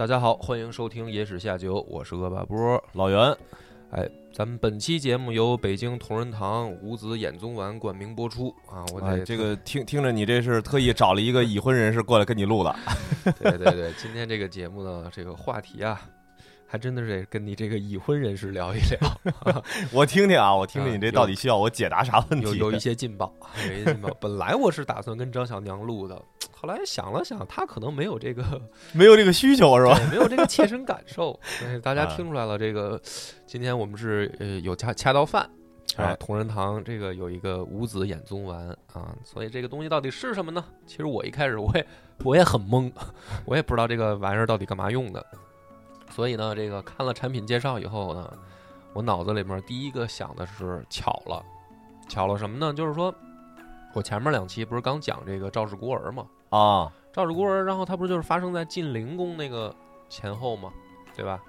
大家好，欢迎收听《野史下酒》，我是恶霸波。老袁，哎，咱们本期节目由北京同仁堂五子衍宗丸冠名播出啊！我哎，得这个听听着，你这是特意找了一个已婚人士过来跟你录的，对对对，今天这个节目呢，这个话题啊，还真的是得跟你这个已婚人士聊一聊，我听听啊，我听听啊你这到底需要我解答啥问题？有有一些劲爆，有一些劲爆。本来我是打算跟张小娘录的，后来想了想，他可能没有这个 没有这个需求是吧？没有这个切身感受。大家啊听出来了，这个今天我们是呃有恰恰到饭。啊哎，同仁堂这个有一个五子衍宗丸啊，所以这个东西到底是什么呢？其实我一开始我也我也很懵，我也不知道这个玩意儿到底干嘛用的。所以呢，这个看了产品介绍以后呢，我脑子里面第一个想的是巧了，巧了什么呢？就是说我前面两期不是刚讲这个赵氏孤儿嘛，啊，赵氏孤儿，然后它不就是发生在晋灵公那个前后吗？对吧？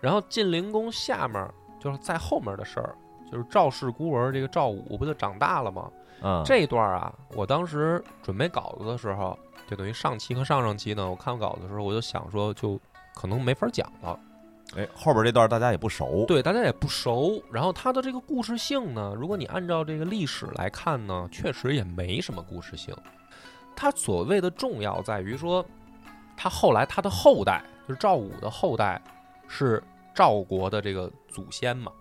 然后晋灵公下面就是在后面的事儿，就是赵氏孤儿这个赵武不就长大了吗？嗯，这一段啊，我当时准备稿子的时候，就等于上期和上上期呢，我看稿子的时候，我就想说，就可能没法讲了。哎，后边这段大家也不熟，对，大家也不熟。然后它的这个故事性呢，如果你按照这个历史来看呢，确实也没什么故事性。它所谓的重要在于说，他后来他的后代就是赵武的后代是赵国的这个祖先嘛，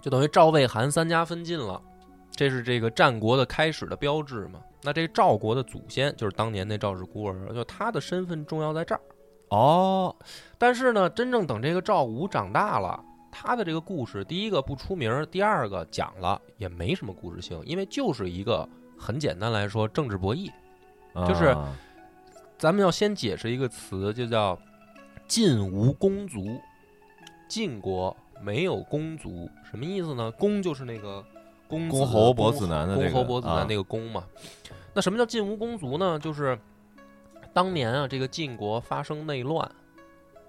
就等于赵魏韩三家分晋了，这是这个战国的开始的标志嘛。那这赵国的祖先就是当年那赵氏孤儿，就他的身份重要在这儿。哦，但是呢，真正等这个赵武长大了，他的这个故事，第一个不出名儿，第二个讲了也没什么故事性，因为就是一个很简单来说政治博弈。就是啊咱们要先解释一个词，就叫“晋无公族”。晋国没有公族，什么意思呢？公就是那个公子公侯伯子男的这个公侯伯子男啊那个公嘛。那什么叫晋无公族呢？就是当年啊，这个晋国发生内乱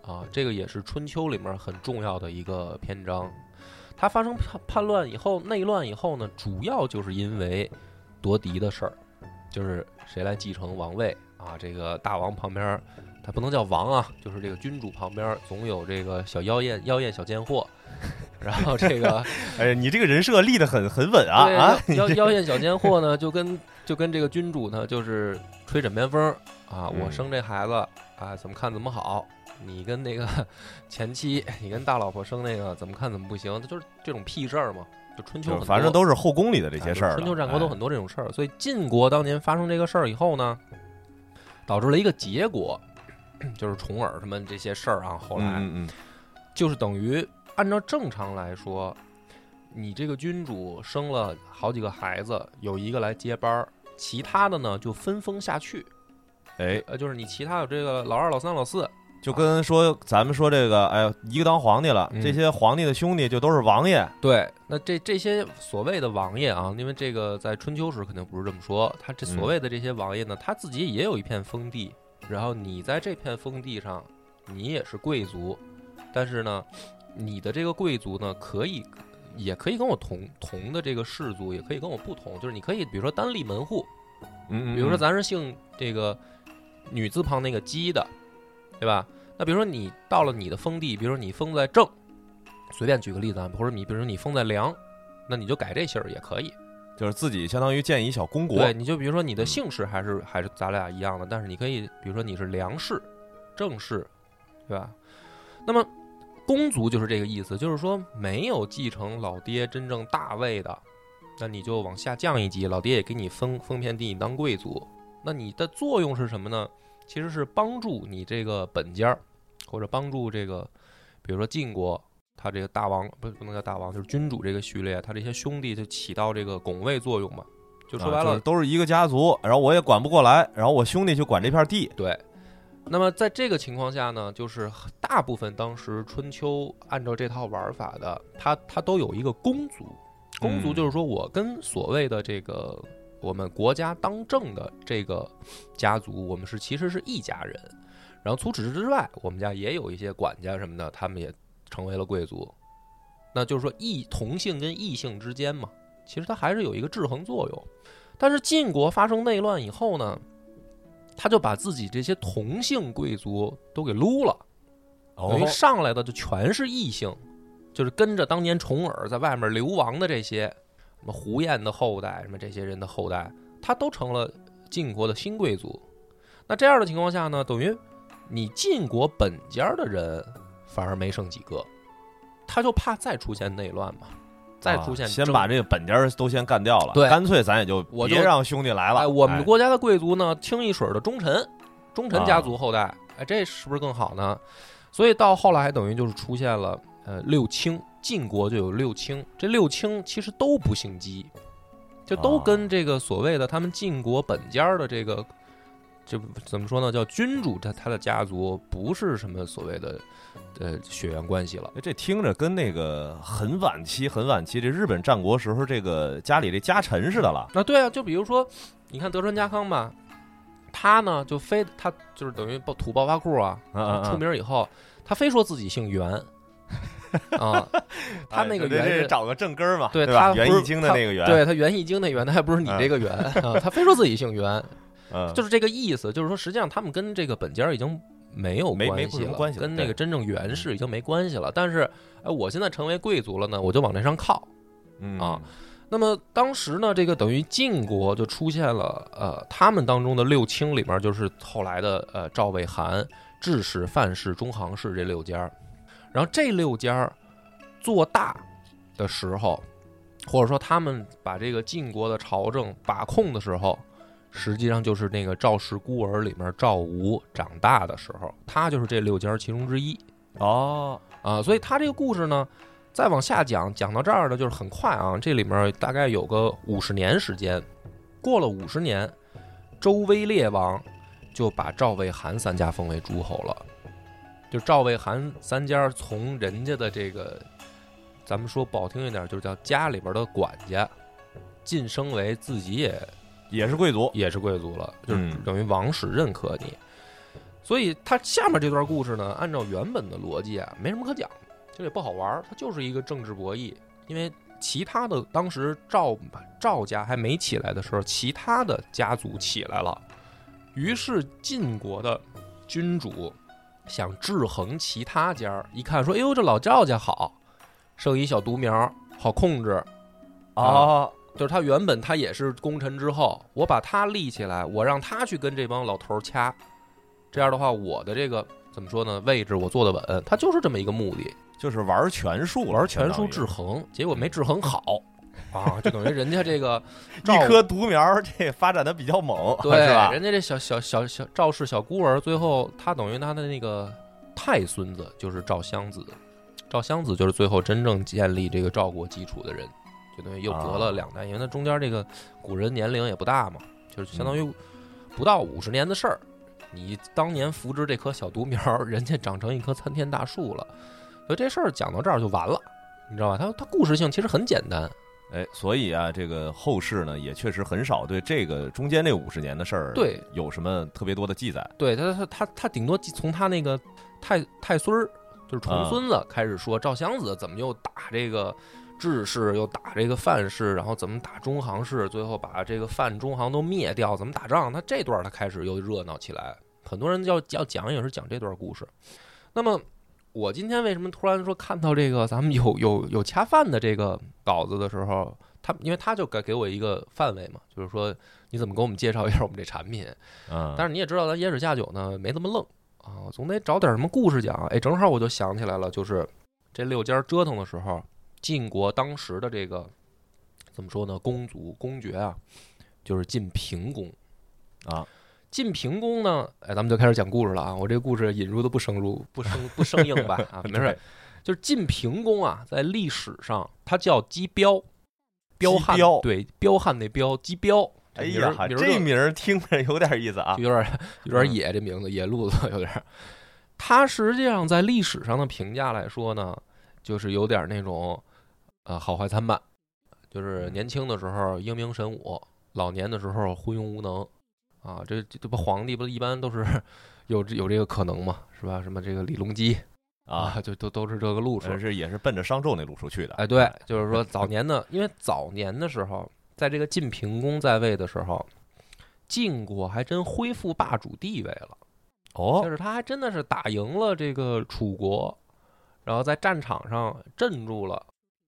啊，这个也是春秋里面很重要的一个篇章。它发生叛叛乱以后，内乱以后呢，主要就是因为夺嫡的事儿，就是谁来继承王位啊？这个大王旁边，他不能叫王啊，就是这个君主旁边总有这个小妖艳妖艳小贱货，然后这个 哎，你这个人设立得很很稳啊对啊！妖妖艳小贱货呢，就跟就跟这个君主呢，就是吹枕边风儿啊，我嗯生这孩子啊，怎么看怎么好。你跟那个 前妻，你跟大老婆生那个怎么看怎么不行，就是这种屁事儿嘛。就春秋反正都是后宫里的这些事儿了，春秋战国都哎很多这种事儿，所以晋国当年发生这个事儿以后呢，导致了一个结果，就是重耳他们这些事儿啊，后来、嗯嗯就是等于按照正常来说，你这个君主生了好几个孩子，有一个来接班儿，其他的呢就分封下去。嗯，哎，呃，就是你其他有这个老二、老三、老四，就跟说咱们说这个，哎，一个当皇帝了，嗯这些皇帝的兄弟就都是王爷，对，那这这些所谓的王爷啊，因为这个在春秋时肯定不是这么说，他这所谓的这些王爷呢，他自己也有一片封地，然后你在这片封地上，你也是贵族，但是呢，你的这个贵族呢，可以也可以跟我同同的这个氏族，也可以跟我不同，就是你可以比如说单立门户，嗯嗯，比如说嗯。咱是姓这个女字旁那个姬的，对吧？那比如说你到了你的封地，比如说你封在正，随便举个例子啊，或者你比如说你封在梁，那你就改这姓儿也可以。就是自己相当于建一小公国，对，你就比如说你的嗯姓氏还是还是咱俩一样的，但是你可以比如说你是梁氏、郑氏，对吧？那么公族就是这个意思，就是说没有继承老爹真正大位的，那你就往下降一级，老爹也给你封封片地，你当贵族。那你的作用是什么呢？其实是帮助你这个本家儿，或者帮助这个，比如说晋国，他这个大王不不能叫大王，就是君主这个序列，他这些兄弟就起到这个拱卫作用嘛。就说白了，啊就是都是一个家族，然后我也管不过来，然后我兄弟就管这片地，对，那么在这个情况下呢，就是大部分当时春秋按照这套玩法的，他他都有一个公族。公族嗯就是说我跟所谓的这个我们国家当政的这个家族，我们是其实是一家人。然后除此之外，我们家也有一些管家什么的，他们也成为了贵族。那就是说异同性跟异性之间嘛，其实它还是有一个制衡作用。但是晋国发生内乱以后呢，他就把自己这些同姓贵族都给撸了，等于哦，上来的就全是异姓，就是跟着当年重耳在外面流亡的这些什么胡彦的后代，什么这些人的后代，他都成了晋国的新贵族。那这样的情况下呢，等于你晋国本家的人反而没剩几个，他就怕再出现内乱嘛，再出现啊先把这个本家都先干掉了，对干脆咱也就我就别让兄弟来了。哎，我们哎国家的贵族呢，清一水儿的忠臣，忠臣家族后代，哎，这是不是更好呢？所以到后来等于就是出现了呃六卿，晋国就有六卿，这六卿其实都不姓姬，就都啊跟这个所谓的他们晋国本家的这个。这怎么说呢？叫君主，他他的家族不是什么所谓的，呃，血缘关系了。哎这听着跟那个很晚期、很晚期这日本战国时候这个家里这家臣似的了。那，对啊，就比如说，你看德川家康吧，他呢就非他就是等于爆土暴发户啊，出名以后，他非说自己姓袁 啊，他那个圆是。找个正根儿嘛，对？他不是袁义经的那个袁，对他袁义经那袁，他还不是你这个袁 啊，他非说自己姓袁，嗯，就是这个意思，就是说实际上他们跟这个本家已经没有没没关系了，关系跟那个真正袁氏已经没关系了。但是，哎，我现在成为贵族了呢，我就往那上靠。嗯啊那么当时呢，这个等于晋国就出现了，呃，他们当中的六卿里面，就是后来的呃赵魏韩、智氏、范氏、中行氏这六家儿。然后这六家儿做大的时候，或者说他们把这个晋国的朝政把控的时候，实际上就是那个赵氏孤儿里面赵吴长大的时候，他就是这六家儿其中之一。哦，啊，所以他这个故事呢，再往下讲，讲到这儿呢，就是很快啊，这里面大概有个五十年时间，过了五十年，周威烈王就把赵魏韩三家封为诸侯了，就赵魏韩三家从人家的这个，咱们说不好听一点，就是叫家里边的管家，晋升为自己也也是贵族，也是贵族了，就是嗯等于王室认可你。所以他下面这段故事呢，按照原本的逻辑啊，没什么可讲，其实也不好玩儿，它就是一个政治博弈。因为其他的当时赵赵家还没起来的时候，其他的家族起来了，于是晋国的君主想制衡其他家儿，一看说：“哎呦，这老赵家好，剩一小独苗，好控制。”哦，就是他原本他也是功臣之后，我把他立起来，我让他去跟这帮老头儿掐，这样的话，我的这个怎么说呢？位置我坐得稳，他就是这么一个目的，就是玩权术，玩权术制衡，结果没制衡好啊，就等于人家这个 一棵独苗儿，这发展的比较猛，对吧？人家这小小小小赵氏小孤儿，最后他等于他的那个太孙子就是赵襄子，赵襄子就是最后真正建立这个赵国基础的人，就等于又隔了两代，因为他中间这个古人年龄也不大嘛，就是相当于不到五十年的事儿。你当年扶植这棵小独苗儿，人家长成一棵参天大树了，所以这事儿讲到这儿就完了，你知道吧？它它故事性其实很简单，哎，所以啊，这个后世呢，也确实很少对这个中间这五十年的事儿，对，有什么特别多的记载。对他，他他他顶多从他那个太太孙儿，就是重孙子开始说赵襄子怎么又打这个智氏，又打这个范氏，然后怎么打中行氏，最后把这个范中行都灭掉，怎么打仗？他这段他开始又热闹起来，很多人要要讲也是讲这段故事。那么我今天为什么突然说看到这个咱们有有有恰饭的这个稿子的时候，他因为他就给给我一个范围嘛，就是说你怎么给我们介绍一下我们这产品。嗯，但是你也知道，咱野史下酒呢没这么愣啊，总得找点什么故事讲。哎，正好我就想起来了，就是这六家折腾的时候，晋国当时的这个怎么说呢？公族公爵啊，就是晋平公啊。晋平公呢，哎，咱们就开始讲故事了啊！我这个故事引入的不生入不生不生硬吧？啊，没事儿。就是晋平公啊，在历史上他叫姬彪，彪悍彪对彪悍那彪姬彪。哎呀，名这名儿听着有点意思啊就。有点有点野，这名字野路子有点儿。他实际上在历史上的评价来说呢，就是有点那种呃好坏参半，就是年轻的时候英明神武，老年的时候昏庸无能啊。这这这不皇帝不一般都是有这有这个可能嘛，是吧？什么这个李隆基啊，就都都是这个路数真。是也是奔着商纣那路数去的。哎，对，就是 说早年呢，因为早年的时候，在这个晋平公在位的时候，晋国还真恢复霸主地位了。哦就哦，是他还真的是打赢了这个楚国，然后在战场上镇住了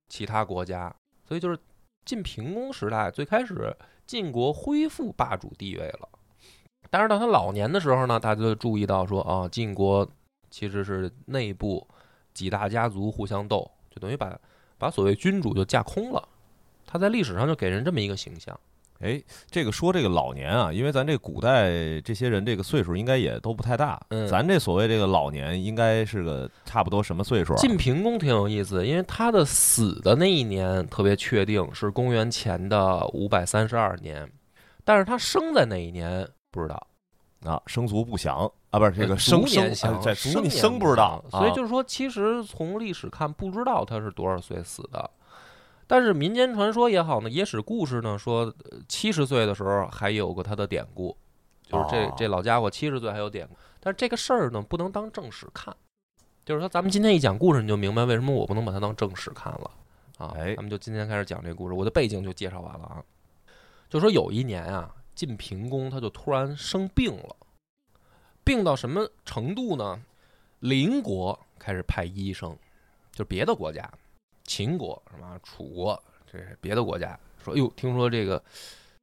其他国家，所以就是晋平公时代最开始晋国恢复霸主地位了。但是到他老年的时候呢，大家就注意到说啊，晋国其实是内部几大家族互相斗，就等于把把所谓君主就架空了。他在历史上就给人这么一个形象。哎，这个说这个老年啊，因为咱这古代这些人这个岁数应该也都不太大，嗯咱这所谓这个老年应该是个差不多什么岁数啊？晋平公挺有意思，因为他的死的那一年特别确定是公元前的五百三十二年，但是他生在哪一年不知道。啊，生卒不详啊，不是这个呃生年详啊在卒生年生不知道，所以啊就是说，其实从历史看，不知道他是多少岁死的。但是民间传说也好呢，野史故事呢说，七十岁的时候还有个他的典故，就是这哦这老家伙七十岁还有典故。但是这个事儿呢，不能当正史看。就是说，咱们今天一讲故事，你就明白为什么我不能把它当正史看了啊。哎咱们就今天开始讲这故事，我的背景就介绍完了啊。就说有一年啊，晋平公他就突然生病了，病到什么程度呢？邻国开始派医生，就别的国家，秦国什么楚国，这是别的国家说，哟，听说这个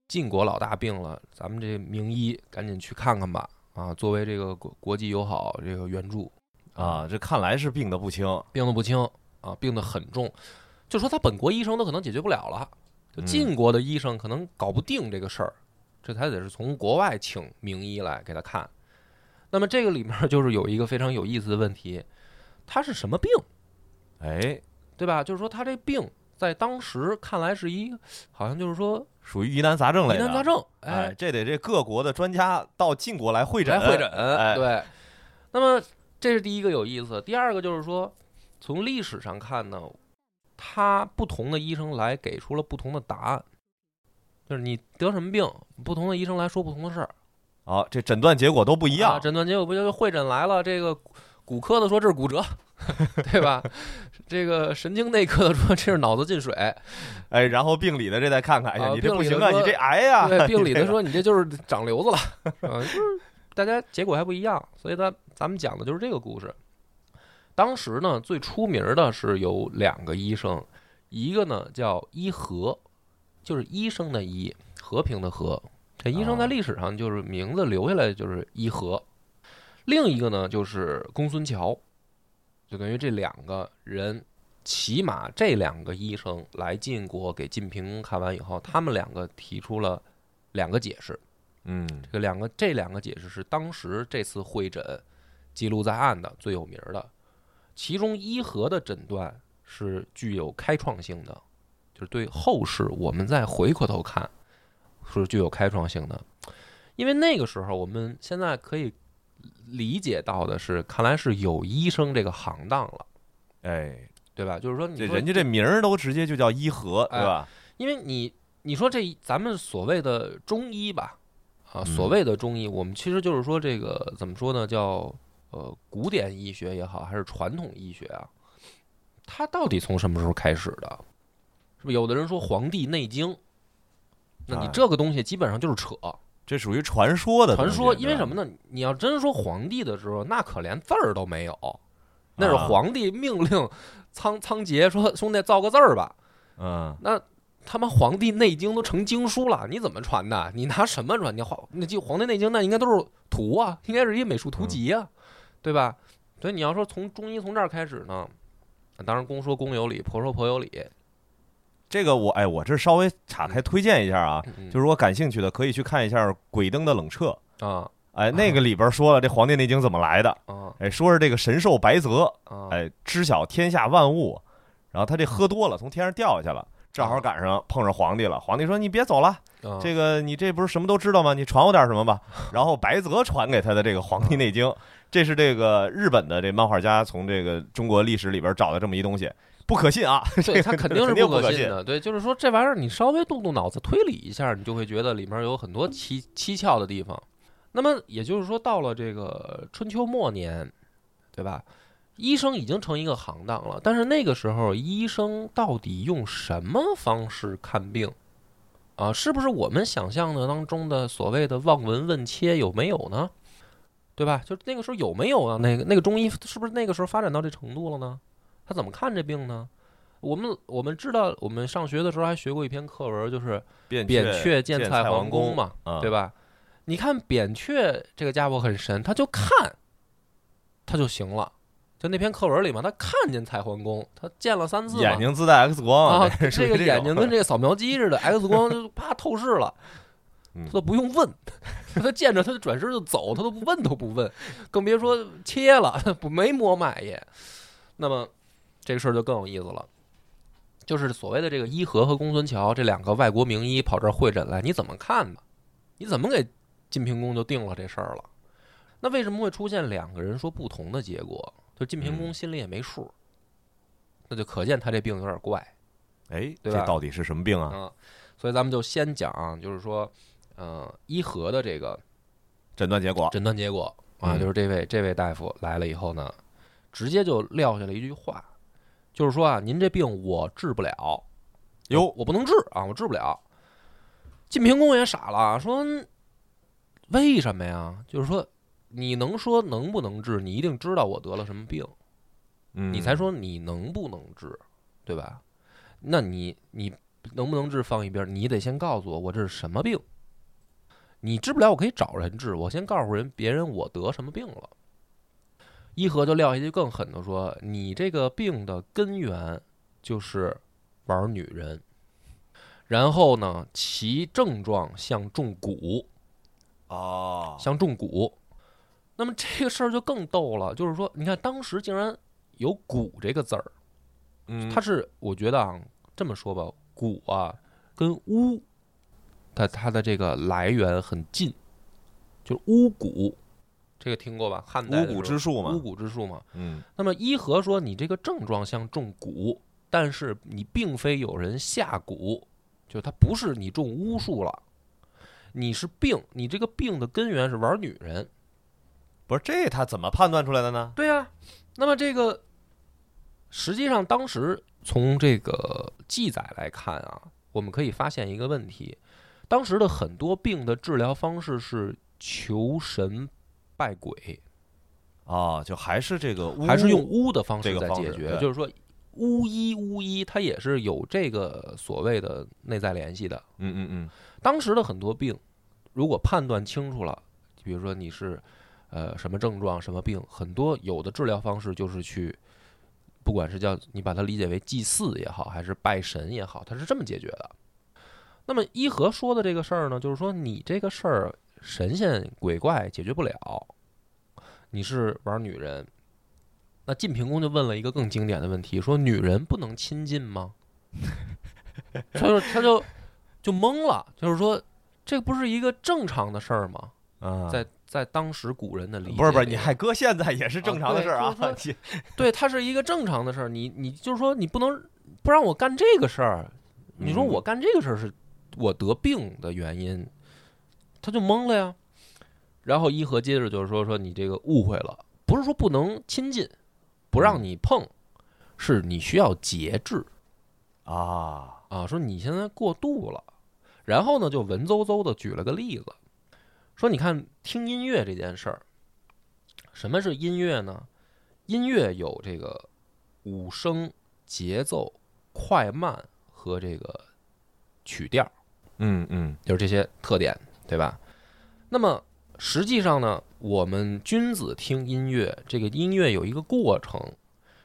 晋国老大病了，咱们这名医赶紧去看看吧。啊，作为这个国国际友好这个援助啊，这看来是病得不轻，病得不轻啊，病得很重，就说他本国医生都可能解决不了了，就嗯晋国的医生可能搞不定这个事儿，这他得是从国外请名医来给他看。那么这个里面就是有一个非常有意思的问题，他是什么病，哎，对吧？就是说他这病在当时看来是一，好像就是说属于疑难杂症类的。疑难杂症，哎，这得这各国的专家到晋国来会诊，来会诊，哎对。那么这是第一个有意思，第二个就是说，从历史上看呢，他不同的医生来给出了不同的答案，就是你得什么病，不同的医生来说不同的事儿，啊，这诊断结果都不一样啊。诊断结果不就是会诊来了，这个骨科的说这是骨折，对吧？这个神经内科的说这是脑子进水，哎，然后病理的这再看看，哎呀，啊你这不行啊，你这癌呀，对，病理的说你这就是长瘤子了，啊，就是大家结果还不一样，所以咱咱们讲的就是这个故事。当时呢，最出名的是有两个医生，一个呢叫医和，就是医生的医，和平的和。这医生在啊历史上就是名字留下来就是医和。另一个呢就是公孙乔，就等于这两个人，起码这两个医生来晋国给晋平公看完以后，他们两个提出了两个解释。嗯，这个两个这两个解释是当时这次会诊记录在案的最有名的。其中医和的诊断是具有开创性的，就是对后世我们再回过头看是具有开创性的。因为那个时候我们现在可以理解到的是，看来是有医生这个行当了，哎，对吧？就是说你这人家这名儿都直接就叫医和，哎对吧？因为你你说这咱们所谓的中医吧，啊，嗯所谓的中医，我们其实就是说这个怎么说呢？叫呃古典医学也好，还是传统医学啊？它到底从什么时候开始的？是不是有的人说《黄帝内经》？那你啊这个东西基本上就是扯这属于传说的传说，因为什么呢？你要真说皇帝的时候，那可连字儿都没有，那是啊皇帝命令仓仓颉说：“兄弟，造个字儿吧。”嗯，那他妈《黄帝内经》都成经书了，你怎么传的？你拿什么传？你黄那就《黄帝内经》那应该都是图啊，应该是一美术图集啊，对吧？所以你要说从中医从这儿开始呢，当然公说公有理，婆说婆有理，这个我哎，我这稍微岔开推荐一下啊，嗯就是我感兴趣的可以去看一下《鬼灯的冷彻》，啊哎，那个里边说了这《黄帝内经》怎么来的，啊哎，说是这个神兽白泽，啊！哎，知晓天下万物，然后他这喝多了，从天上掉下去了。正好赶上碰上皇帝了，皇帝说：“你别走了，啊这个你这不是什么都知道吗？你传我点什么吧。”然后白泽传给他的这个《黄帝内经》，这是这个日本的这漫画家从这个中国历史里边找的这么一东西，不可信啊！对他肯定是 不不可信可信的。对，就是说这玩意儿你稍微动动脑子推理一下，你就会觉得里面有很多蹊蹊跷的地方。那么也就是说，到了这个春秋末年，对吧？医生已经成一个行当了，但是那个时候医生到底用什么方式看病啊？是不是我们想象的当中的所谓的望闻问切有没有呢？对吧？就那个时候有没有啊？那个那个中医是不是那个时候发展到这程度了呢？他怎么看这病呢？我们我们知道，我们上学的时候还学过一篇课文，就是扁扁鹊见见蔡桓桓公嘛，啊对吧？你看扁鹊这个家伙很神，他就看，他就行了。就那篇课文里嘛，他看见蔡桓公，他见了三次嘛，眼睛自带 X 光啊，这这个眼睛跟这这个 扫描机似的，X 光就啪透视了，嗯他都不用问，他见着他就转身就走，他都不问都不问，更别说切了，不没摸脉也。那么这个事儿就更有意思了，就是所谓的这个伊和和公孙乔这两个外国名医跑这儿会诊来，你怎么看吧？你怎么给晋平公就定了这事儿了？那为什么会出现两个人说不同的结果？就晋平公嗯心里也没数，那就可见他这病有点怪。哎，对吧这到底是什么病啊？嗯，所以咱们就先讲啊，就是说，呃，伊和的这个诊断结果，诊断结果啊，嗯就是这位这位大夫来了以后呢，直接就撂下了一句话，就是说啊，您这病我治不了，哟我不能治啊，我治不了。晋平公也傻了，说为什么呀？就是说，你能说能不能治？你一定知道我得了什么病，嗯，你才说你能不能治，对吧？那你你能不能治放一边儿，你得先告诉我我这是什么病。你治不了，我可以找人治。我先告诉人别人我得什么病了。伊和就撂下去更狠的说：“你这个病的根源就是玩女人，然后呢，其症状像中蛊，哦，像中蛊。那么这个事儿就更逗了，就是说，你看当时竟然有‘蛊’这个字儿，嗯，它是我觉得啊，这么说吧，蛊啊跟巫，它它的这个来源很近，就是巫蛊，这个听过吧？汉代的巫蛊之术嘛巫蛊之术嘛。嗯那么伊和说你这个症状像中蛊，但是你并非有人下蛊，就他不是你中巫术了，你是病，你这个病的根源是玩女人。不是这他怎么判断出来的呢？对呀、那么这个实际上当时从这个记载来看啊，我们可以发现一个问题：当时的很多病的治疗方式是求神拜鬼，啊，就还是这个巫，还是用巫的方式在解决，就是说。巫医，巫医，它也是有这个所谓的内在联系的。嗯嗯嗯，当时的很多病，如果判断清楚了，比如说你是呃什么症状、什么病，很多有的治疗方式就是去，不管是叫你把它理解为祭祀也好，还是拜神也好，它是这么解决的。那么伊和说的这个事儿呢，就是说你这个事儿神仙鬼怪解决不了，你是玩女人。那晋平公就问了一个更经典的问题，说女人不能亲近吗？他就他就就懵了，就是说这不是一个正常的事儿吗？啊，在在当时古人的理解，不是不是，你还搁现在也是正常的事儿啊啊对，对，它是一个正常的事儿。你你就是说你不能不让我干这个事儿，你说嗯我干这个事儿是我得病的原因，他就懵了呀。然后伊和接着就是说说你这个误会了，不是说不能亲近，不让你碰，是你需要节制。啊，啊，说你现在过度了，然后呢就文绉绉的举了个例子，说你看听音乐这件事儿，什么是音乐呢？音乐有这个五声、节奏、快慢和这个曲调，嗯嗯。就是这些特点，对吧？那么实际上呢，我们君子听音乐，这个音乐有一个过程，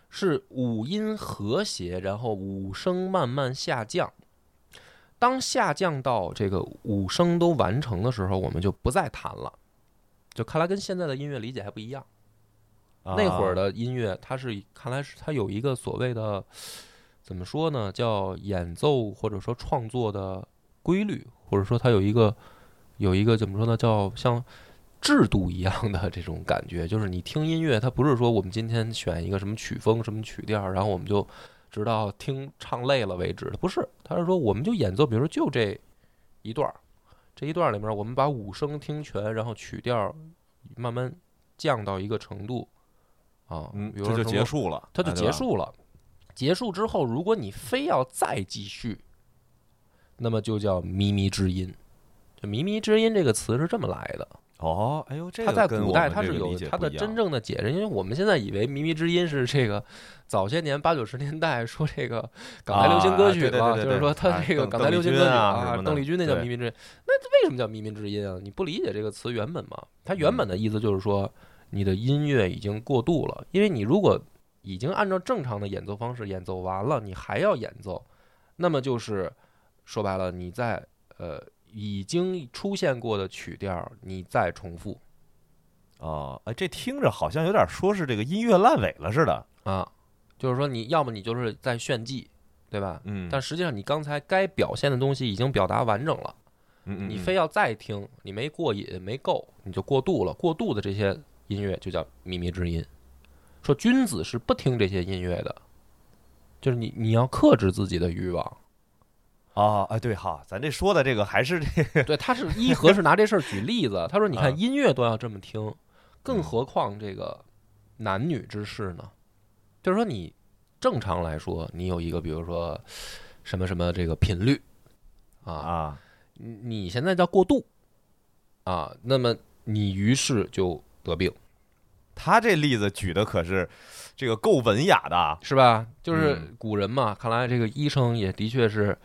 是五音和谐，然后五声慢慢下降。当下降到这个五声都完成的时候，我们就不再弹了。就看来跟现在的音乐理解还不一样。啊那会儿的音乐，它是看来是它有一个所谓的怎么说呢，叫演奏或者说创作的规律，或者说它有一个有一个怎么说呢，叫像制度一样的这种感觉。就是你听音乐，它不是说我们今天选一个什么曲风、什么曲调，然后我们就直到听唱累了为止，它不是，它是说我们就演奏，比如说就这一段儿，这一段儿里面我们把五声听全，然后曲调慢慢降到一个程度。啊，嗯，比如这就说结束了，它就结束了。结束之后，如果你非要再继续，那么就叫靡靡之音。就靡靡之音这个词是这么来的。哦，哎呦，这它在个古代它我们这个理是有它的真正的解释，因为我们现在以为靡靡之音是这个早些年八九十年代说这个港台流行歌曲嘛，啊就是说它啊这个港台流行歌曲啊邓丽君那叫对靡靡之音，那为什么叫靡靡之音啊？你不理解这个词原本吗？它原本的意思就是说你的音乐已经过度了，因为你如果已经按照正常的演奏方式演奏完了，你还要演奏，那么就是说白了你在呃已经出现过的曲调你再重复。哦，哎，这听着好像有点说是这个音乐烂尾了似的。啊，就是说你要么你就是在炫技，对吧？嗯，但实际上你刚才该表现的东西已经表达完整了，嗯嗯嗯你非要再听，你没过瘾没够，你就过度了。过度的这些音乐就叫靡靡之音。说君子是不听这些音乐的，就是你你要克制自己的欲望。啊，啊，对哈，咱这说的这个还是这个对，他是伊和是拿这事儿举例子，他说你啊看音乐都要这么听，更嗯何况这个男女之事呢？就是说你正常来说，你有一个比如说什么什么这个频率啊，啊，你你现在叫过度啊，那么你于是就得病，他这例子举的可是这个够文雅的啊，是吧？就是嗯古人嘛，看来这个医生也的确是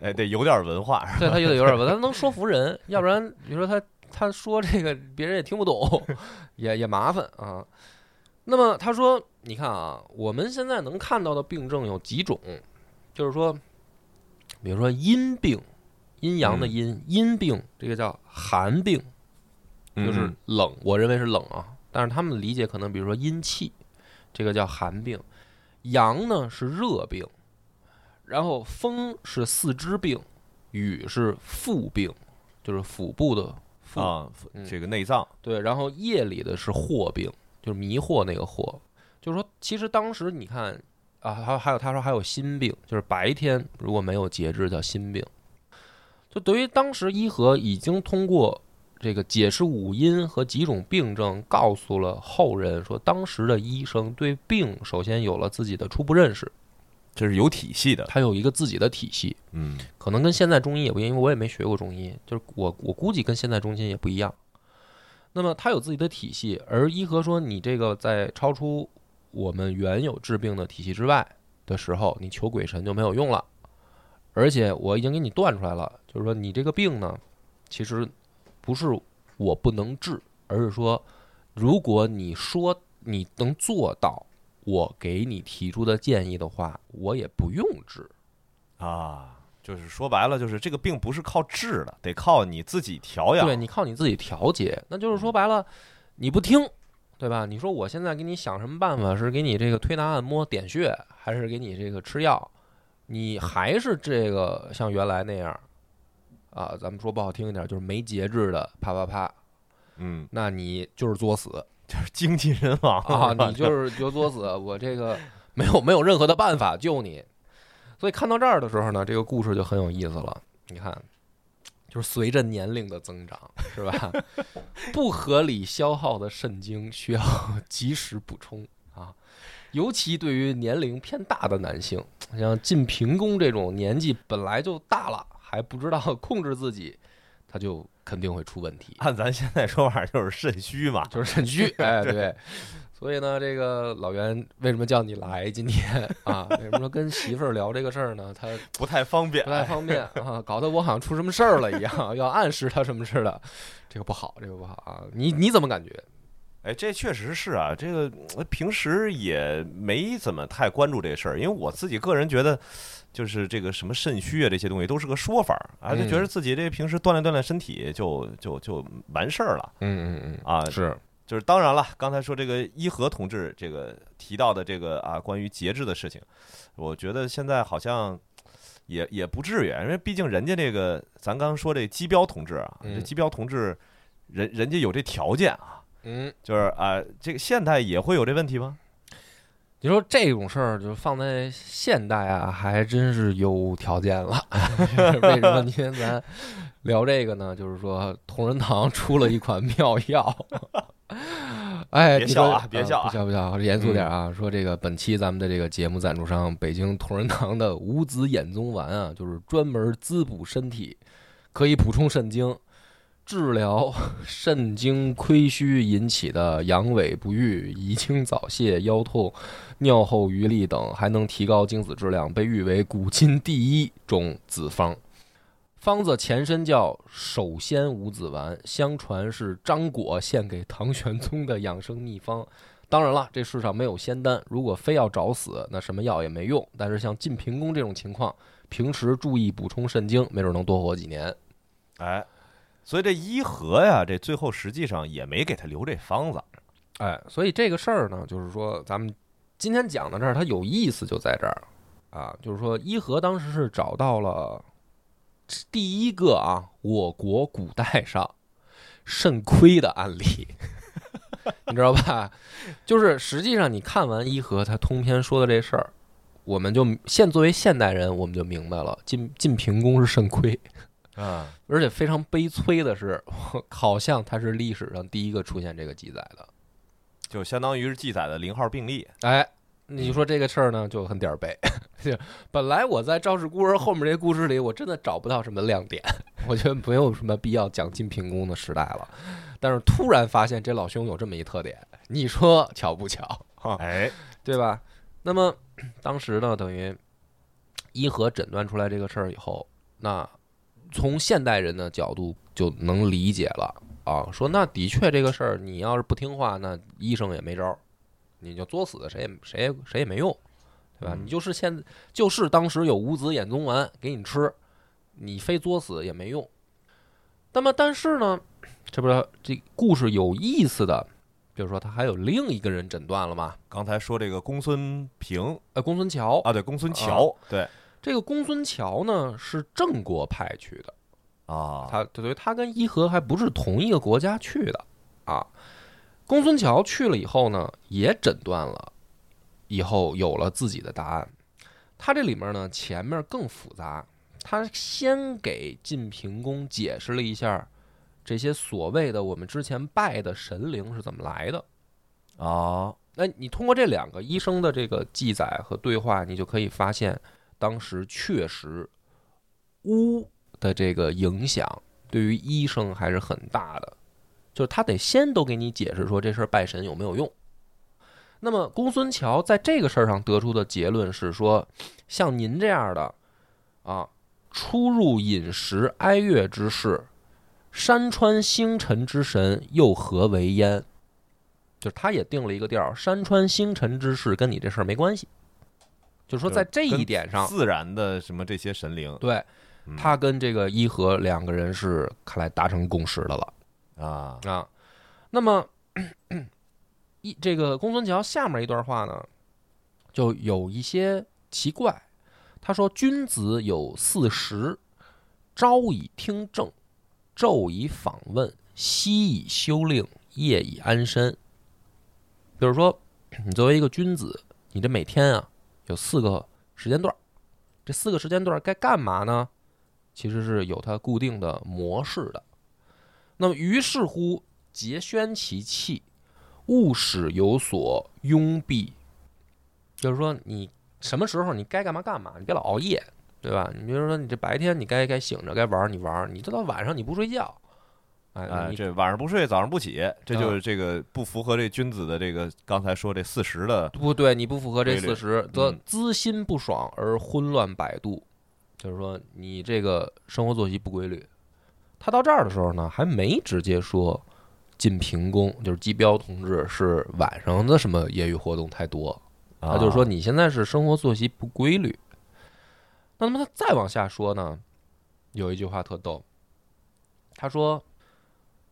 哎，得有点文化。对他有点有点文，他能说服人，要不然你说他他说这个别人也听不懂，也也麻烦啊。那么他说，你看啊，我们现在能看到的病症有几种，就是说，比如说阴病，阴阳的阴，阴病这个叫寒病，就是嗯冷，我认为是冷啊，但是他们理解可能比如说阴气，这个叫寒病，阳呢是热病，然后风是四肢病，雨是腹病，就是腹部的腹，这个内脏。对，然后夜里的是惑病，就是迷惑那个惑，就是说其实当时你看啊，还有还有他说还有心病，就是白天如果没有节制叫心病，就对于当时伊和已经通过这个解释五音和几种病症，告诉了后人说，当时的医生对病首先有了自己的初步认识，这是有体系的。它有一个自己的体系，嗯可能跟现在中医也不一样，因为我也没学过中医，就是我我估计跟现在中医也不一样。那么它有自己的体系，而医和说你这个在超出我们原有治病的体系之外的时候，你求鬼神就没有用了。而且我已经给你断出来了，就是说你这个病呢，其实不是我不能治，而是说如果你说你能做到我给你提出的建议的话，我也不用治。啊，就是说白了，就是这个病不是靠治的，得靠你自己调养。对你靠你自己调节，那就是说白了，你不听，对吧？你说我现在给你想什么办法，是给你这个推拿按摩点穴，还是给你这个吃药？你还是这个像原来那样啊？咱们说不好听一点，就是没节制的啪啪啪，嗯，那你就是作死就是精尽人亡啊！你就 是就作死，我这个没有没有任何的办法救你。所以看到这儿的时候呢，这个故事就很有意思了。你看，就是随着年龄的增长，是吧？不合理消耗的肾精需要 及时补充啊，尤其对于年龄偏大的男性，像晋平公这种年纪本来就大了，还不知道控制自己，他就肯定会出问题。按咱现在说法就是肾虚嘛。就是肾虚，哎，对。所以呢，这个老袁为什么叫你来今天啊？为什么说跟媳妇儿聊这个事儿呢？他不太方便不。太方便啊，搞得我好像出什么事儿了一样，要暗示他什么似的，这个不好，这个不好啊！你你怎么感觉？哎，这确实是啊，这个呃平时也没怎么太关注这事儿，因为我自己个人觉得，就是这个什么肾虚啊这些东西都是个说法儿啊，就觉得自己这平时锻炼锻炼身体就就就完事儿了嗯嗯嗯啊。是，就是当然了，刚才说这个伊和同志这个提到的这个啊关于节制的事情，我觉得现在好像也也不至于，因为毕竟人家这个咱刚说这基标同志啊，嗯这基标同志人人家有这条件啊。嗯，就是啊，这个现代也会有这问题吗？你说这种事儿，就放在现代啊，还真是有条件了。为什么今天咱聊这个呢？就是说同仁堂出了一款妙药。哎，别笑啊别笑啊不笑不笑，严肃点啊！说这个本期咱们的这个节目赞助商北京同仁堂的五子衍宗丸啊，就是专门滋补身体，可以补充肾精。治疗肾精亏虚引起的阳痿不育、遗精早泄、腰痛、尿后余力等，还能提高精子质量，被誉为古今第一种子方。方子前身叫首先五子丸，相传是张果献给唐玄宗的养生秘方。当然了，这世上没有仙丹，如果非要找死，那什么药也没用。但是像晋平公这种情况，平时注意补充肾精，没准能多活几年。哎，所以这伊和呀，这最后实际上也没给他留这方子。哎，所以这个事儿呢，就是说咱们今天讲到这儿，它有意思就在这儿啊，就是说伊和当时是找到了第一个啊，我国古代上肾亏的案例。你知道吧？就是实际上，你看完伊和他通篇说的这事儿，我们就现作为现代人，我们就明白了，晋晋平公是肾亏啊，而且非常悲催的是，好像它是历史上第一个出现这个记载的，就相当于是记载的零号病例。哎，你说这个事儿呢，就很点儿背。本来我在赵氏孤儿后面这故事里，我真的找不到什么亮点，我觉得没有什么必要讲晋平公的时代了。但是突然发现这老兄有这么一特点，你说巧不巧？哎，对吧？那么当时呢，等于伊和诊断出来这个事儿以后，那从现代人的角度就能理解了啊。说那的确这个事儿，你要是不听话，那医生也没招儿，你就作死，谁也谁也谁也没用，对吧？你就是现就是当时有五子衍宗丸给你吃，你非作死也没用。那么但是呢？这不是这故事有意思的，比如说他还有另一个人诊断了吗？刚才说这个公孙平，呃，公孙乔啊，对，公孙乔，对，这个公孙乔呢是郑国派去的啊，他等于他跟伊和还不是同一个国家去的啊。公孙乔去了以后呢，也诊断了，以后有了自己的答案。他这里面呢，前面更复杂，他先给晋平公解释了一下。这些所谓的我们之前拜的神灵是怎么来的啊？那你通过这两个医生的这个记载和对话，你就可以发现，当时确实巫的这个影响对于医生还是很大的，就是他得先都给你解释说这事儿拜神有没有用。那么公孙乔在这个事儿上得出的结论是说，像您这样的啊，出入饮食哀乐之事。山川星辰之神又何为焉？就是他也定了一个调儿山川星辰之事跟你这事儿没关系。就是说，在这一点上，自然的什么这些神灵，对他跟这个伊和两个人是看来达成共识的了啊啊。那么 一这个公孙桥下面一段话呢，就有一些奇怪。他说：“君子有四时，朝以听政。”昼以访问，夕以修令，夜以安身。比如说，你作为一个君子，你这每天啊有四个时间段，这四个时间段该干嘛呢？其实是有它固定的模式的。那么，于是乎，节宣其气，勿使有所拥蔽。就是说，你什么时候你该干嘛干嘛，你别老熬夜。对吧？你比如说，你这白天你该该醒着，该玩你玩你这到晚上你不睡觉，哎，这晚上不睡，早上不起，这就是这个不符合这君子的这个刚才说这四十的不对，你不符合这四十，则滋心不爽而昏乱百度，就是说你这个生活作息不规律。他到这儿的时候呢，还没直接说晋平公就是姬彪同志是晚上的什么业余活动太多，他就是说你现在是生活作息不规律。那么他再往下说呢，有一句话特逗。他说：“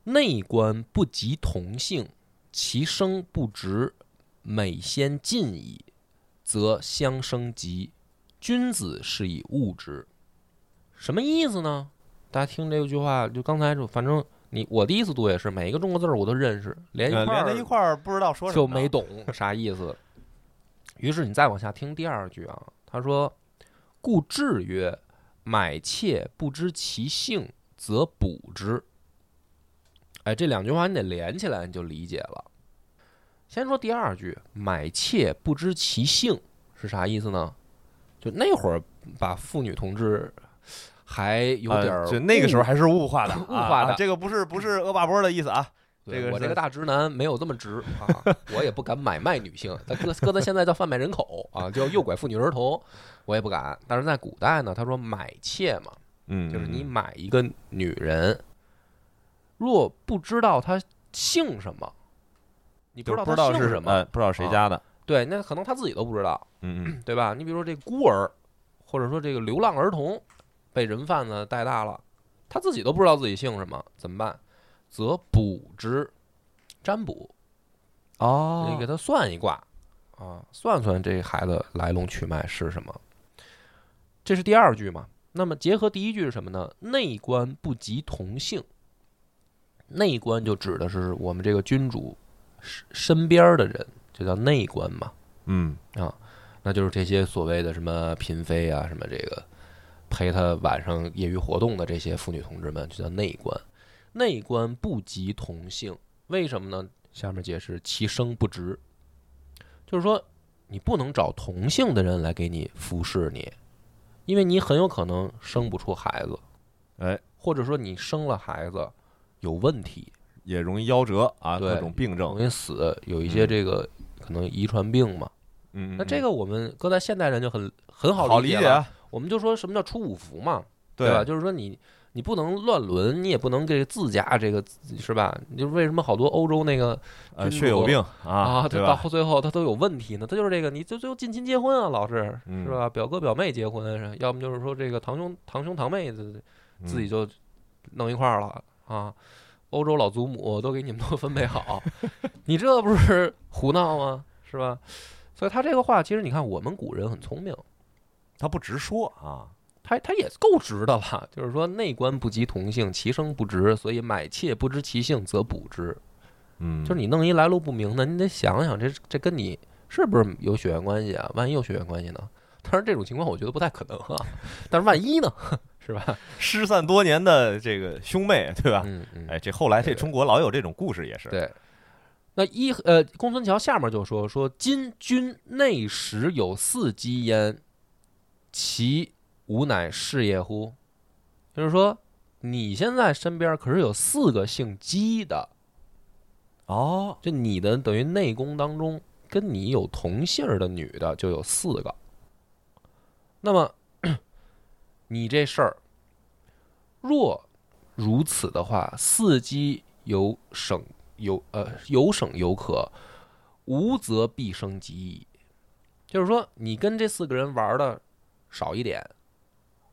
内官不及同性，其生不直，每先进矣，则相生极。君子是以物之。”什么意思呢？大家听这句话，就刚才就反正你我第一次读也是，每一个中国字我都认识，连一块连在一块儿不知道说什么，就没懂啥意思。于是你再往下听第二句啊，他说。故志曰：“买妾不知其性，则补之。”哎，这两句话你得连起来，你就理解了。先说第二句，“买妾不知其性”是啥意思呢？就那会儿把妇女同志还有点儿啊就那个时候还是物化的，物化的这个不是不是恶霸波的意思啊。这个我这个大直男没有这么直啊，我也不敢买卖女性，他搁搁在现在叫贩卖人口啊，叫诱拐妇女儿童，我也不敢。但是在古代呢，他说买妾嘛，嗯，就是你嗯买一个女人，若不知道他姓什么，你不知道就不知道是什么，呃不知道谁家的，对，那可能他自己都不知道，嗯嗯 对吧？你比如说这孤儿，或者说这个流浪儿童，被人贩子带大了，他自己都不知道自己姓什么，怎么办？则卜之，占卜，哦你给他算一卦啊，算算这孩子来龙去脉是什么。这是第二句嘛？那么结合第一句是什么呢？内观不及同姓。内官就指的是我们这个君主身身边的人，就叫内官嘛。嗯啊那就是这些所谓的什么嫔妃啊，什么这个陪他晚上业余活动的这些妇女同志们，就叫内官。内官不及同性，为什么呢？下面解释其生不直，就是说你不能找同性的人来给你服侍你，因为你很有可能生不出孩子，哎，或者说你生了孩子有问题，也容易夭折啊，各种病症容。易死，有一些这个可能遗传病嘛。嗯，那这个我们搁在现代人就很很好。理解啊，我们就说什么叫出五福嘛，对吧？就是说你你不能乱伦，你也不能给自家这个是吧？你就为什么好多欧洲那个呃，血友病啊？到最后他都有问题呢？他就是这个，你就最后近亲结婚啊，老是嗯是吧？表哥表妹结婚，是要么就是说这个堂兄堂兄堂妹自自己嗯就弄一块儿了啊。欧洲老祖母都给你们都分配好，你这不是胡闹吗？是吧？所以他这个话，其实你看我们古人很聪明，他不直说啊，他他也够直的了，就是说内官不及同姓，其生不直，所以买妾不知其性，则补之。嗯，就是你弄一来路不明的，你得想想这这跟你是不是有血缘关系啊？万一有血缘关系呢？当然这种情况我觉得不太可能啊，但是万一呢，是吧？失散多年的这个兄妹，对吧？嗯嗯，哎，这后来这中国老有这种故事，也是。对。那一呃，公孙桥下面就说说今君内时有四姬焉，其吾乃事业乎？就是说你现在身边可是有四个姓姬的，哦，就你的等于内宫当中跟你有同姓儿的女的就有四个。那么你这事儿若如此的话，伺机有省有呃有省有可，无则必生极矣。就是说，你跟这四个人玩的少一点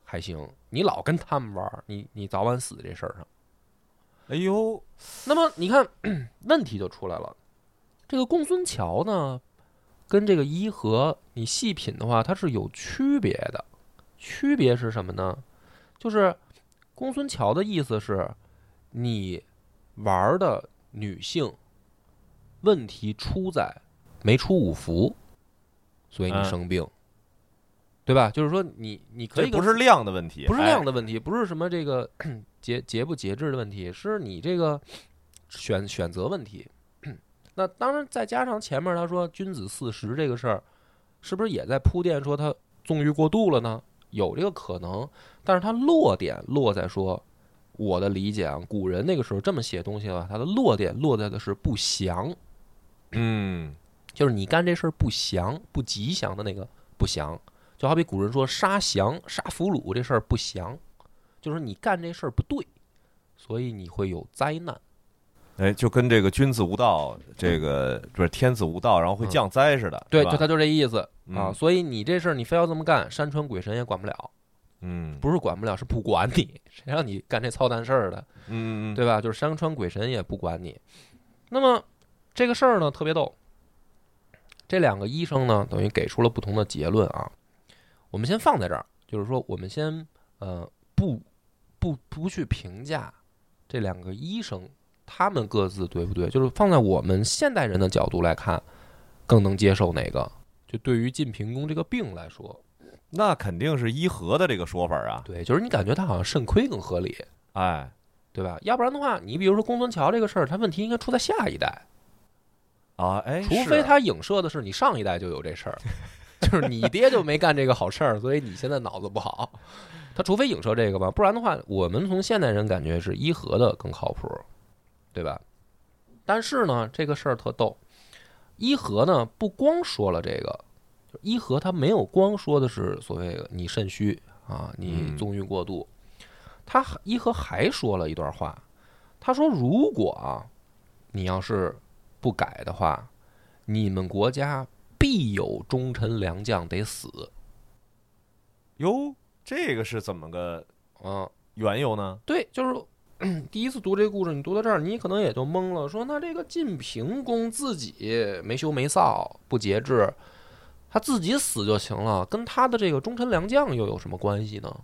还行，你老跟他们玩，你你早晚死这事儿上。哎呦，那么你看，问题就出来了。这个公孙桥呢，跟这个伊和，你细品的话，它是有区别的。区别是什么呢？就是公孙桥的意思是，你玩的女性问题出在没出五福，所以你嗯生病，对吧？就是说你你可以这不是量的问题，不是哎量的问题，不是什么这个节节不节制的问题，是你这个选选择问题。那当然，再加上前面他说君子四十这个事儿，是不是也在铺垫说他纵欲过度了呢？有这个可能，但是它落点落在说，我的理解啊，古人那个时候这么写东西的话，它的落点落在的是不祥，嗯，就是你干这事儿不祥、不吉祥的那个不祥，就好比古人说杀降、杀俘虏这事儿不祥，就是你干这事儿不对，所以你会有灾难。哎，就跟这个君子无道，这个不是天子无道，然后会嗯降灾似的，对，吧就他就这意思啊。嗯所以你这事儿你非要这么干，山川鬼神也管不了，嗯，不是管不了，是不管你，谁让你干这操蛋事儿的，嗯嗯，对吧？就是山川鬼神也不管你。那么这个事儿呢，特别逗。这两个医生呢，等于给出了不同的结论啊。我们先放在这儿，就是说，我们先呃不不不去评价这两个医生他们各自对不对，就是放在我们现代人的角度来看，更能接受哪个？就对于晋平公这个病来说，那肯定是伊和的这个说法啊，对，就是你感觉他好像肾亏更合理，哎对吧？要不然的话，你比如说公孙桥这个事儿，他问题应该出在下一代。啊哎，除非他影射的是你上一代就有这事儿，就是你爹就没干这个好事儿，所以你现在脑子不好，他除非影射这个吧，不然的话，我们从现代人感觉是伊和的更靠谱，对吧？但是呢，这个事儿特逗，伊和呢不光说了这个，就伊和他没有光说的是所谓的你肾虚啊，你嗯纵欲过度，他还伊和还说了一段话，他说如果啊，你要是不改的话，你们国家必有忠臣良将得死，哟，这个是怎么个嗯，缘由呢？对，就是 第一次读这个故事，你读到这儿，你可能也就懵了，说那这个晋平公自己没羞没臊，不节制，他自己死就行了，跟他的这个忠臣良将又有什么关系呢？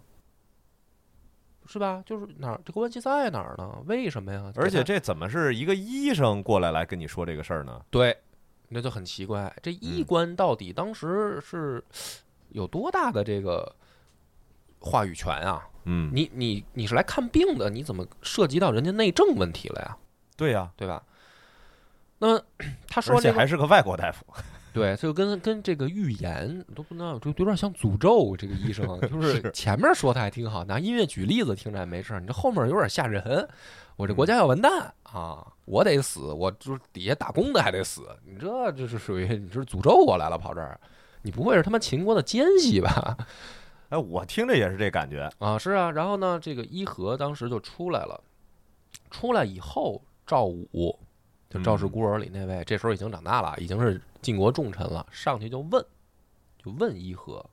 是吧？就是哪儿这关系在哪儿呢？为什么呀？而且这怎么是一个医生过来来跟你说这个事儿呢？对，那就很奇怪，这医嗯官到底当时是有多大的这个话语权啊？嗯，你你你是来看病的，你怎么涉及到人家内政问题了呀？对呀，对吧？那么 他说这个而且还是个外国大夫。对，就跟跟这个预言都不知道，就有点像诅咒。这个医生就 是是前面说的还挺好，拿音乐举例子听着还没事儿，你这后面有点吓人。我这国家要完蛋啊！我得死，我就是底下打工的还得死。你这就是属于你这是诅咒我来了，跑这儿，你不会是他妈秦国的奸细吧？哎，我听着也是这感觉。啊，是啊。然后呢，这个伊和当时就出来了，出来以后，赵武就赵氏嗯孤儿里那位，这时候已经长大了，已经是晋国重臣了，上去就问，就问伊和，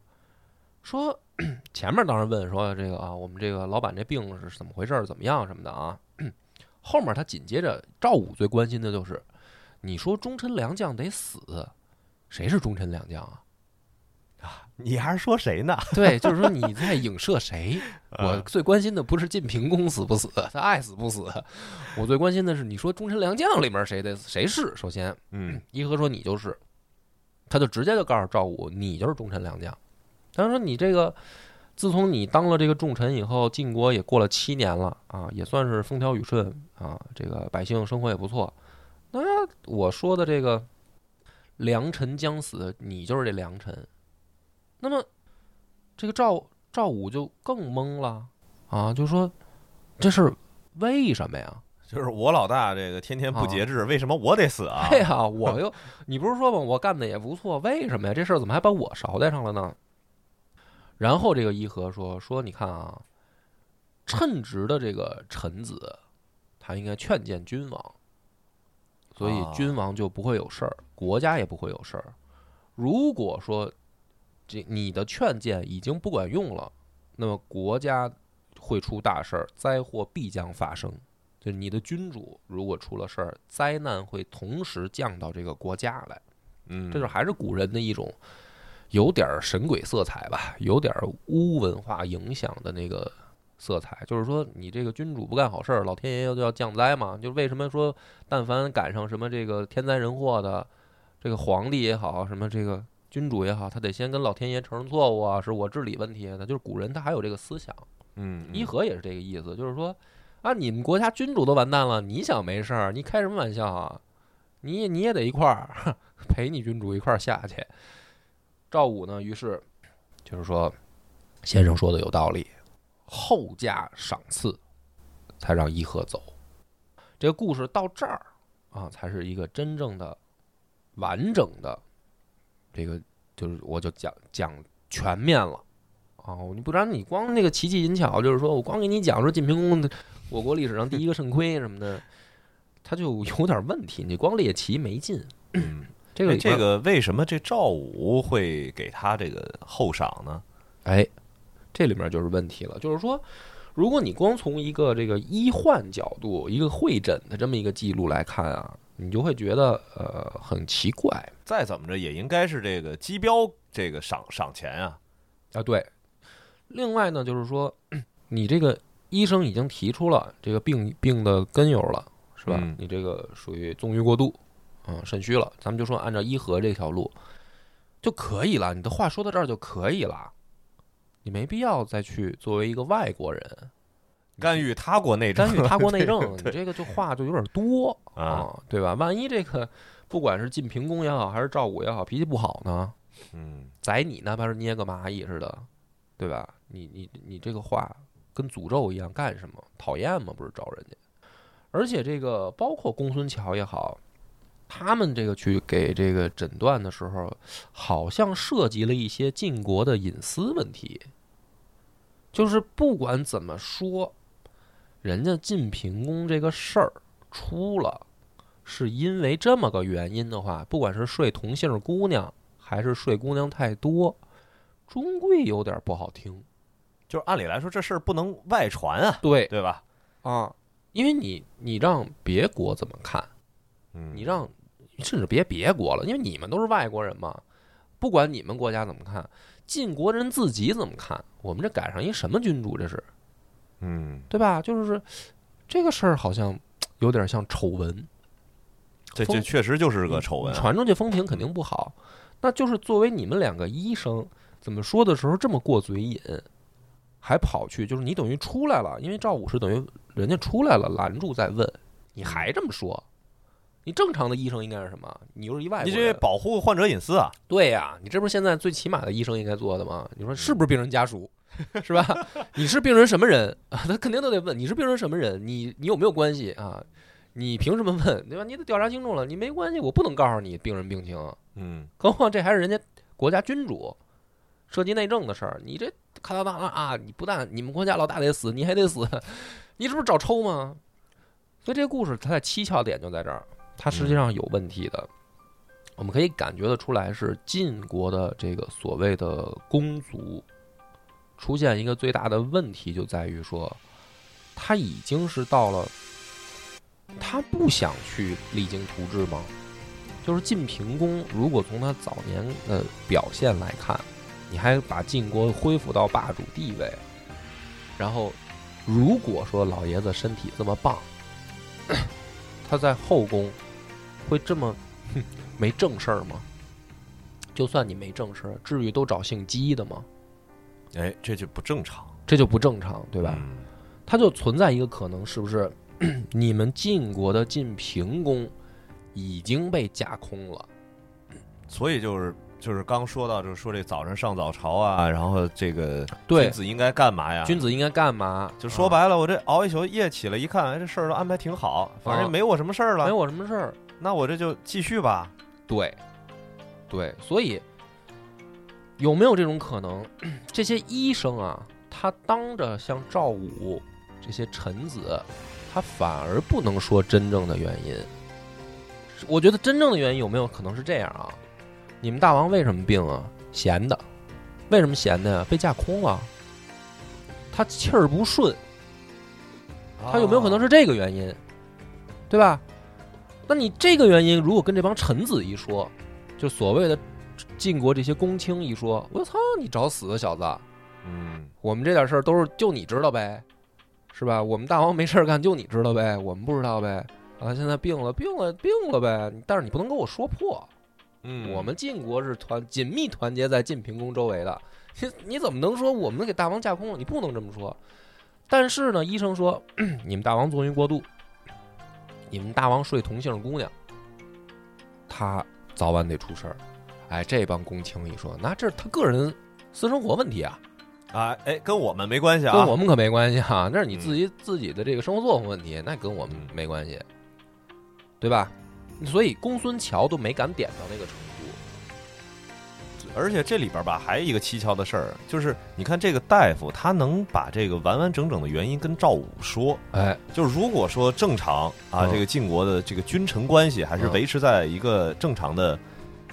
说 前面当时问说这个啊，我们这个老板这病是怎么回事儿，怎么样什么的啊。后面他紧接着赵武最关心的就是，你说忠臣良将得死，谁是忠臣良将啊？你还是说谁呢？对，就是说你在影射谁？我啊最关心的不是晋平公死不死，他爱死不死。我最关心的是，你说忠臣良将里面谁得谁是？首先，嗯 伊和说你就是，他就直接就告诉赵武，你就是忠臣良将。他说你这个，自从你当了这个重臣以后，晋国也过了七年了啊，也算是风调雨顺啊，这个百姓生活也不错。那我说的这个良臣将死，你就是这良臣。那么这个赵赵武就更懵了啊，就说这是为什么呀？就是我老大这个天天不节制，为什么我得死啊？对 呀、我又你不是说吗？我干的也不错，为什么呀？这事儿怎么还把我捎带上了呢？然后这个伊和说说，你看啊，称职的这个臣子，他应该劝谏君王，所以啊君王就不会有事儿，国家也不会有事儿。如果说这你的劝谏已经不管用了，那么国家会出大事儿，灾祸必将发生。就你的君主如果出了事儿，灾难会同时降到这个国家来。嗯，这就还是古人的一种有点儿神鬼色彩吧，有点儿巫文化影响的那个色彩。就是说，你这个君主不干好事儿，老天爷就要降灾嘛。就是为什么说，但凡赶上什么这个天灾人祸的，这个皇帝也好，什么这个君主也好，他得先跟老天爷承认错误啊，是我治理问题的。就是古人他还有这个思想。嗯，嗯伊和也是这个意思，就是说啊，你们国家君主都完蛋了，你想没事儿，你开什么玩笑啊？你你也得一块儿 陪你君主一块儿下去。赵武呢，于是就是说，先生说的有道理，后加赏赐，才让伊和走。这个故事到这儿啊，才是一个真正的完整的这个，就是我就讲讲全面了。哦，你不然你光那个奇技淫巧，就是说我光给你讲说晋平公的我国历史上第一个肾亏什么的，他就有点问题。你光猎奇没劲。嗯这个这个为什么这赵武会给他这个厚赏呢？哎，这里面就是问题了，就是说，如果你光从一个这个医患角度，一个会诊的这么一个记录来看啊，你就会觉得呃很奇怪再怎么着也应该是这个机标这个赏赏钱啊。啊。对，另外呢，就是说，你这个医生已经提出了这个病病的根由了，是吧？嗯你这个属于纵欲过度，嗯，肾虚了，咱们就说按照医和这条路就可以了，你的话说到这儿就可以了，你没必要再去作为一个外国人。干预他国内政，干预他国内政，你这个就话就有点多啊，啊，对吧？万一这个不管是晋平公也好，还是赵武也好，脾气不好呢，嗯，宰你哪怕是捏个蚂蚁似的，对吧？你你你这个话跟诅咒一样，干什么？讨厌吗？不是招人家。而且这个包括公孙桥也好，他们这个去给这个诊断的时候，好像涉及了一些晋国的隐私问题。就是不管怎么说，人家晋平公这个事儿出了，是因为这么个原因的话，不管是睡同姓姑娘，还是睡姑娘太多，终归有点不好听。就是按理来说这事儿不能外传啊，对对吧？啊，因为你你让别国怎么看？嗯，你让甚至别别国了，因为你们都是外国人嘛，不管你们国家怎么看，晋国人自己怎么看？我们这赶上一什么君主？这是嗯，对吧？就是这个事儿好像有点像丑闻，这这确实就是个丑闻啊。传出去风评肯定不好。那就是作为你们两个医生，怎么说的时候这么过嘴瘾，还跑去，就是你等于出来了，因为赵武是等于人家出来了，拦住再问，你还这么说？你正常的医生应该是什么？你又是一外国你人，这保护患者隐私啊，对呀、你这不是现在最起码的医生应该做的吗？你说是不是病人家属，是吧？你是病人什么人啊？他肯定都得问你是病人什么人，你你有没有关系啊？你凭什么问，对吧？你得调查清楚了，你没关系，我不能告诉你病人病情，嗯，何况这还是人家国家君主，涉及内政的事儿，你这咔哒哒的啊！你不但你们国家老大得死，你还得死，你这不是找抽吗？所以这个故事它的蹊跷点就在这儿，它实际上有问题的。我们可以感觉得出来，是晋国的这个所谓的公族出现一个最大的问题，就在于说，他已经是到了，他不想去励精图治吗？就是晋平公，如果从他早年的表现来看，你还把晋国恢复到霸主地位，然后如果说老爷子身体这么棒，他在后宫会这么没正事儿吗？就算你没正事儿，至于都找姓姬的吗？哎，这就不正常，这就不正常，对吧？嗯它就存在一个可能，是不是 你们晋国的晋平公已经被架空了？所以就是就是刚说到，就是说这早上上早朝啊，然后这个对君，子应该干嘛呀？君子应该干嘛？就说白了，我这熬一宿夜起来一看，哎，这事儿都安排挺好，反正啊没我什么事儿啊，没，我什么事儿。那我这就继续吧。对，对，所以有没有这种可能？这些医生啊，他当着像赵武这些臣子，他反而不能说真正的原因。我觉得真正的原因有没有可能是这样啊？你们大王为什么病啊？闲的，为什么闲的呀？被架空了，他气儿不顺，他有没有可能是这个原因？对吧？那你这个原因如果跟这帮臣子一说，就所谓的晋国这些公卿一说，我操，你找死啊，小子！嗯，我们这点事儿都是就你知道呗，是吧？我们大王没事儿干，就你知道呗，我们不知道呗。啊，现在病了，病了，病了呗。但是你不能跟我说破，嗯，我们晋国是团紧密团结在晋平公周围的，你你怎么能说我们给大王架空了？你不能这么说。但是呢，医生说 你们大王纵欲过度，你们大王睡同姓姑娘，他早晚得出事儿。哎，这帮公卿一说，那这是他个人私生活问题啊，啊，哎，跟我们没关系啊，跟我们可没关系啊，那是你自己自己的这个生活作风问题，那跟我们嗯没关系，对吧？所以公孙乔都没敢点到那个程度。而且这里边吧，还有一个蹊跷的事儿，就是你看这个大夫，他能把这个完完整整的原因跟赵武说。哎，就是如果说正常啊，嗯这个晋国的这个君臣关系还是嗯维持在一个正常的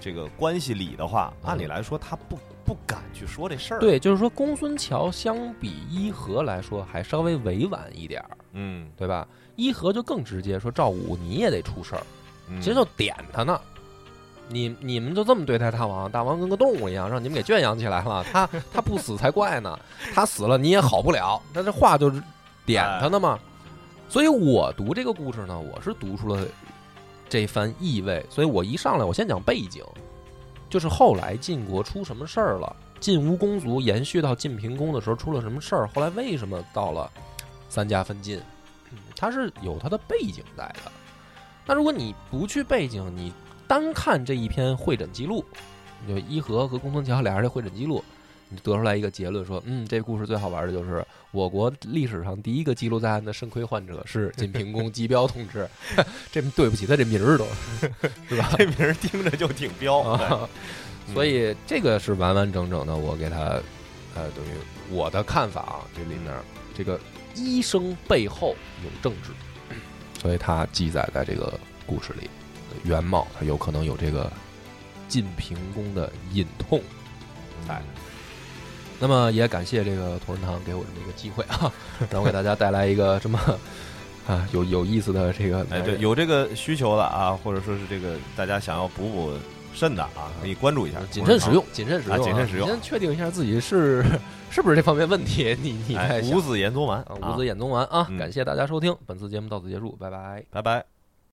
这个关系里的话，嗯按理来说他不不敢去说这事儿。，对，就是说公孙乔相比伊和来说还稍微委婉一点儿，嗯，对吧？伊和就更直接说赵武你也得出事儿，嗯其实就点他呢。你你们就这么对待大王，大王跟个动物一样，让你们给圈养起来了。他 他不死才怪呢，他死了你也好不了。那这话就是点他呢嘛。所以我读这个故事呢，我是读出了这番意味。所以我一上来，我先讲背景，就是后来晋国出什么事儿了，晋吴公族延续到晋平公的时候出了什么事儿，后来为什么到了三家分晋，嗯它是有它的背景在的。那如果你不去背景，你单看这一篇会诊记录，就伊和和公孙乔俩人的会诊记录，得出来一个结论，说，嗯，这故事最好玩的就是我国历史上第一个记录在案的肾亏患者是晋平公姬彪同志，这对不起他这名儿都是 吧？这名儿听着就挺彪。啊，所以这个是完完整整的，我给他，呃，等于我的看法啊，这里面这个医生背后有政治，所以他记载在这个故事里，原貌他有可能有这个晋平公的隐痛在。那么也感谢这个同仁堂给我这么一个机会啊，让我给大家带来一个这么 啊有有意思的这个哎，对，有这个需求的啊，或者说是这个大家想要补补肾的啊，可以关注一下。谨慎使用，谨慎使用，谨慎使用。先确定一下自己是 是不是这方面问题，你你再五子衍宗丸，五子衍宗丸啊！感谢大家收听本次节目，到此结束，拜拜，拜拜。